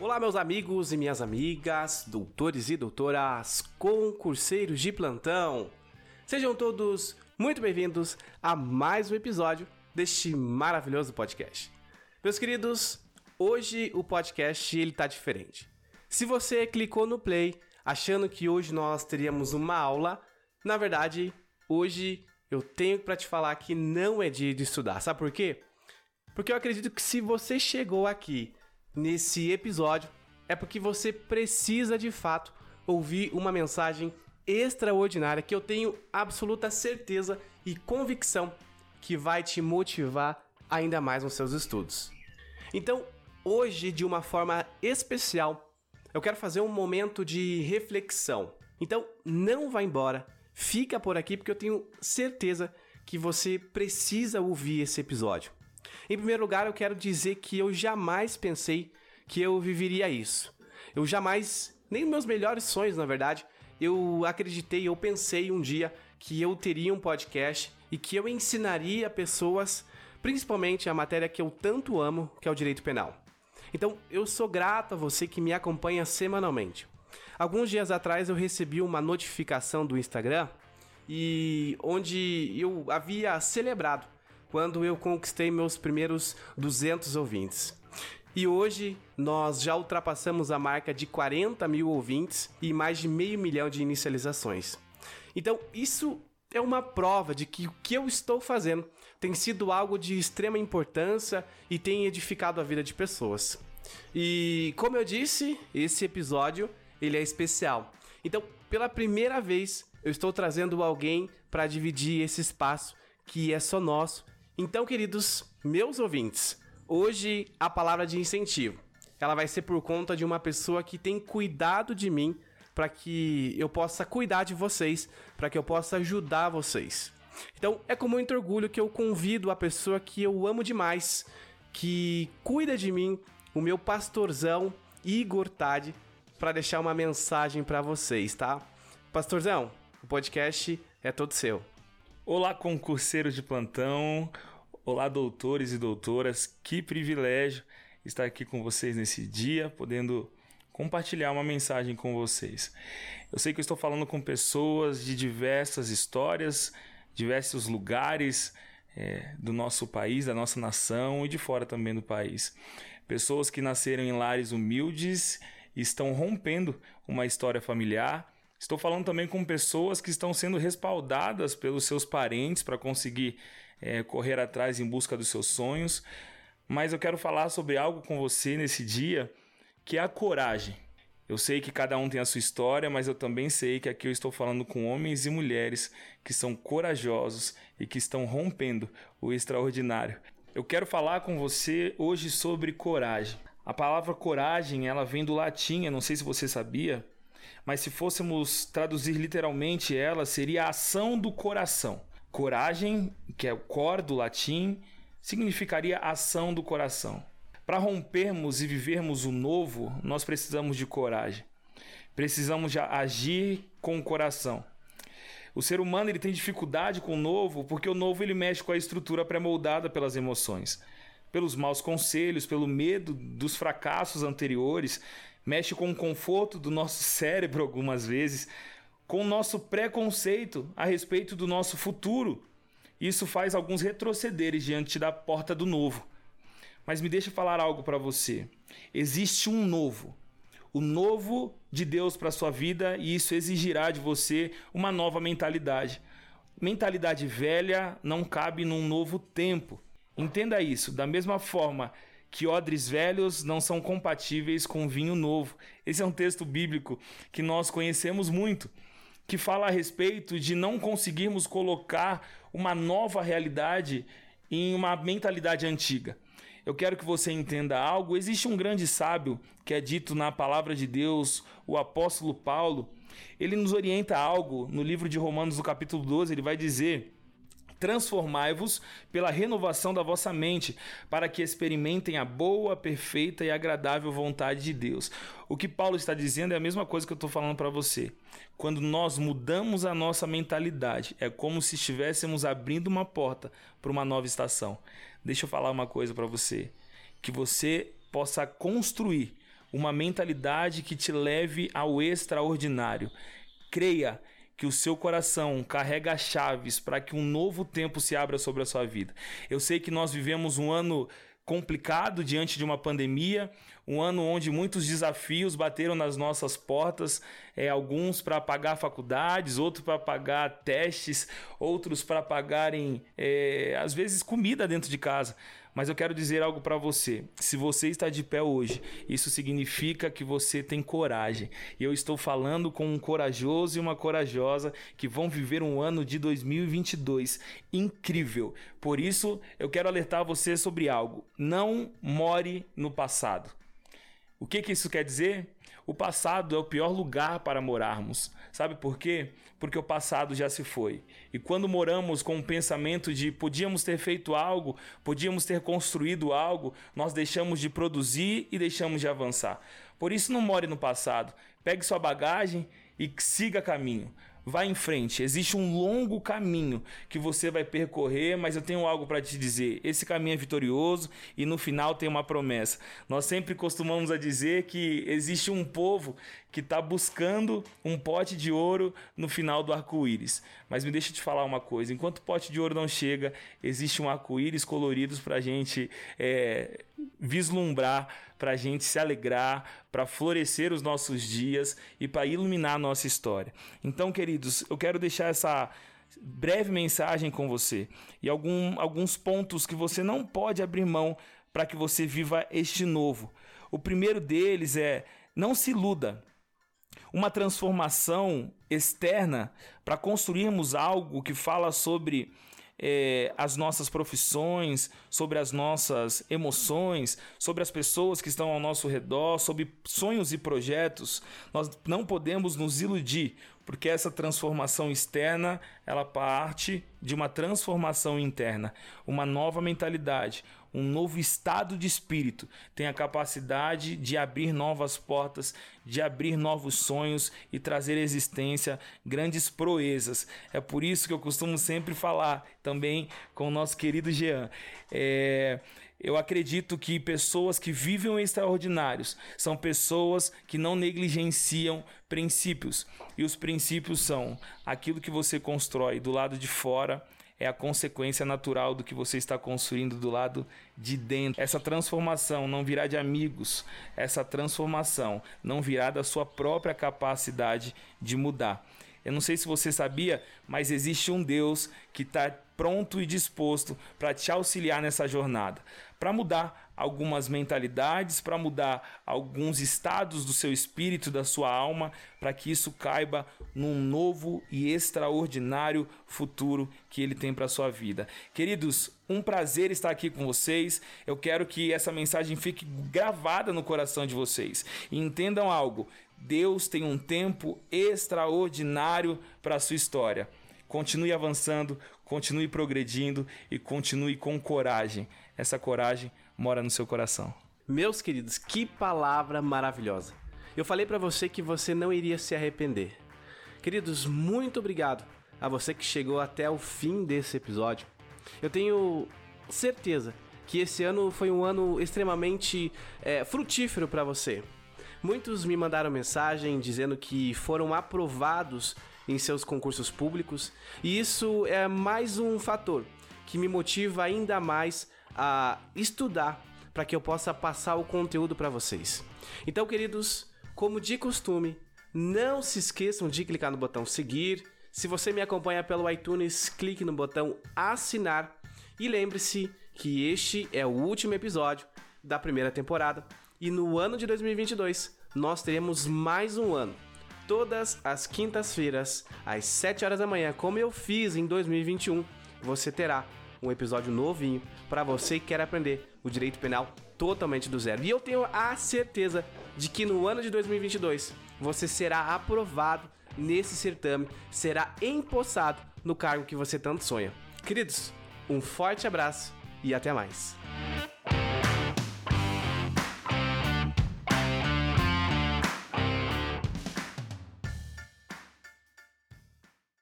Olá, meus amigos e minhas amigas, doutores e doutoras, concurseiros de plantão. Sejam todos muito bem-vindos a mais um episódio deste maravilhoso podcast. Meus queridos, hoje o podcast ele tá diferente. Se você clicou no play achando que hoje nós teríamos uma aula, na verdade, hoje eu tenho para te falar que não é dia de estudar. Sabe por quê? Porque eu acredito que se você chegou aqui nesse episódio é porque você precisa de fato ouvir uma mensagem extraordinária que eu tenho absoluta certeza e convicção que vai te motivar ainda mais nos seus estudos. Então, hoje, de uma forma especial, eu quero fazer um momento de reflexão. Então, não vá embora, fica por aqui porque eu tenho certeza que você precisa ouvir esse episódio. Em primeiro lugar, eu quero dizer que eu jamais pensei que eu viveria isso. Eu jamais, nem nos meus melhores sonhos, na verdade, eu acreditei, eu pensei um dia que eu teria um podcast e que eu ensinaria pessoas, principalmente a matéria que eu tanto amo, que é o direito penal. Então, eu sou grato a você que me acompanha semanalmente. Alguns dias atrás eu recebi uma notificação do Instagram e onde eu havia celebrado quando eu conquistei meus primeiros 200 ouvintes. E hoje nós já ultrapassamos a marca de 40 mil ouvintes e mais de meio milhão de inicializações. Então, isso é uma prova de que o que eu estou fazendo tem sido algo de extrema importância e tem edificado a vida de pessoas. E como eu disse, esse episódio ele é especial. Então, pela primeira vez, eu estou trazendo alguém para dividir esse espaço que é só nosso. Então, queridos meus ouvintes, Hoje, a palavra de incentivo. Ela vai ser por conta de uma pessoa que tem cuidado de mim para que eu possa cuidar de vocês, para que eu possa ajudar vocês. Então, é com muito orgulho que eu convido a pessoa que eu amo demais, que cuida de mim, o meu pastorzão Igor Tade, para deixar uma mensagem para vocês, tá? Pastorzão, o podcast é todo seu. Olá, concurseiros de plantão. Olá, doutores e doutoras, que privilégio estar aqui com vocês nesse dia, podendo compartilhar uma mensagem com vocês. Eu sei que eu estou falando com pessoas de diversas histórias, diversos lugares é, do nosso país, da nossa nação e de fora também do país. Pessoas que nasceram em lares humildes e estão rompendo uma história familiar Estou falando também com pessoas que estão sendo respaldadas pelos seus parentes para conseguir é, correr atrás em busca dos seus sonhos. Mas eu quero falar sobre algo com você nesse dia que é a coragem. Eu sei que cada um tem a sua história, mas eu também sei que aqui eu estou falando com homens e mulheres que são corajosos e que estão rompendo o extraordinário. Eu quero falar com você hoje sobre coragem. A palavra coragem, ela vem do latim, eu não sei se você sabia, mas se fôssemos traduzir literalmente ela, seria a ação do coração. Coragem, que é o cor do latim, significaria ação do coração. Para rompermos e vivermos o novo, nós precisamos de coragem. Precisamos de agir com o coração. O ser humano ele tem dificuldade com o novo porque o novo ele mexe com a estrutura pré-moldada pelas emoções pelos maus conselhos, pelo medo dos fracassos anteriores, mexe com o conforto do nosso cérebro algumas vezes, com o nosso preconceito a respeito do nosso futuro. Isso faz alguns retrocederes diante da porta do novo. Mas me deixa falar algo para você. Existe um novo. O novo de Deus para sua vida e isso exigirá de você uma nova mentalidade. Mentalidade velha não cabe num novo tempo. Entenda isso, da mesma forma que odres velhos não são compatíveis com vinho novo. Esse é um texto bíblico que nós conhecemos muito, que fala a respeito de não conseguirmos colocar uma nova realidade em uma mentalidade antiga. Eu quero que você entenda algo. Existe um grande sábio que é dito na palavra de Deus, o apóstolo Paulo. Ele nos orienta algo no livro de Romanos, no capítulo 12. Ele vai dizer Transformai-vos pela renovação da vossa mente, para que experimentem a boa, perfeita e agradável vontade de Deus. O que Paulo está dizendo é a mesma coisa que eu estou falando para você. Quando nós mudamos a nossa mentalidade, é como se estivéssemos abrindo uma porta para uma nova estação. Deixa eu falar uma coisa para você: que você possa construir uma mentalidade que te leve ao extraordinário. Creia que o seu coração carrega chaves para que um novo tempo se abra sobre a sua vida. Eu sei que nós vivemos um ano complicado diante de uma pandemia, um ano onde muitos desafios bateram nas nossas portas, é, alguns para pagar faculdades, outros para pagar testes, outros para pagarem, é, às vezes, comida dentro de casa. Mas eu quero dizer algo para você. Se você está de pé hoje, isso significa que você tem coragem. E eu estou falando com um corajoso e uma corajosa que vão viver um ano de 2022 incrível. Por isso, eu quero alertar você sobre algo. Não more no passado. O que, que isso quer dizer? O passado é o pior lugar para morarmos. Sabe por quê? Porque o passado já se foi. E quando moramos com o pensamento de podíamos ter feito algo, podíamos ter construído algo, nós deixamos de produzir e deixamos de avançar. Por isso, não more no passado. Pegue sua bagagem e siga caminho. Vá em frente. Existe um longo caminho que você vai percorrer, mas eu tenho algo para te dizer. Esse caminho é vitorioso e no final tem uma promessa. Nós sempre costumamos a dizer que existe um povo que está buscando um pote de ouro no final do arco-íris. Mas me deixa te falar uma coisa: enquanto o pote de ouro não chega, existe um arco-íris coloridos para a gente é, vislumbrar, para a gente se alegrar, para florescer os nossos dias e para iluminar a nossa história. Então, queridos, eu quero deixar essa breve mensagem com você e algum, alguns pontos que você não pode abrir mão para que você viva este novo. O primeiro deles é não se iluda uma transformação externa para construirmos algo que fala sobre é, as nossas profissões, sobre as nossas emoções, sobre as pessoas que estão ao nosso redor, sobre sonhos e projetos. Nós não podemos nos iludir, porque essa transformação externa ela parte de uma transformação interna, uma nova mentalidade, um novo estado de espírito, tem a capacidade de abrir novas portas, de abrir novos sonhos e trazer existência grandes proezas. É por isso que eu costumo sempre falar também com o nosso querido Jean. É, eu acredito que pessoas que vivem extraordinários são pessoas que não negligenciam princípios. E os princípios são aquilo que você constrói do lado de fora é a consequência natural do que você está construindo do lado de dentro. Essa transformação não virá de amigos, essa transformação não virá da sua própria capacidade de mudar. Eu não sei se você sabia, mas existe um Deus que está pronto e disposto para te auxiliar nessa jornada, para mudar algumas mentalidades, para mudar alguns estados do seu espírito, da sua alma, para que isso caiba num novo e extraordinário futuro que ele tem para sua vida. Queridos, um prazer estar aqui com vocês. Eu quero que essa mensagem fique gravada no coração de vocês. E entendam algo: Deus tem um tempo extraordinário para a sua história. Continue avançando, continue progredindo e continue com coragem. Essa coragem mora no seu coração. Meus queridos, que palavra maravilhosa. Eu falei para você que você não iria se arrepender. Queridos, muito obrigado a você que chegou até o fim desse episódio. Eu tenho certeza que esse ano foi um ano extremamente é, frutífero para você. Muitos me mandaram mensagem dizendo que foram aprovados em seus concursos públicos, e isso é mais um fator que me motiva ainda mais a estudar para que eu possa passar o conteúdo para vocês. Então, queridos, como de costume, não se esqueçam de clicar no botão seguir. Se você me acompanha pelo iTunes, clique no botão assinar e lembre-se que este é o último episódio da primeira temporada e no ano de 2022 nós teremos mais um ano. Todas as quintas-feiras, às 7 horas da manhã, como eu fiz em 2021, você terá um episódio novinho para você que quer aprender o direito penal totalmente do zero. E eu tenho a certeza de que no ano de 2022 você será aprovado nesse certame, será empossado no cargo que você tanto sonha. Queridos, um forte abraço e até mais.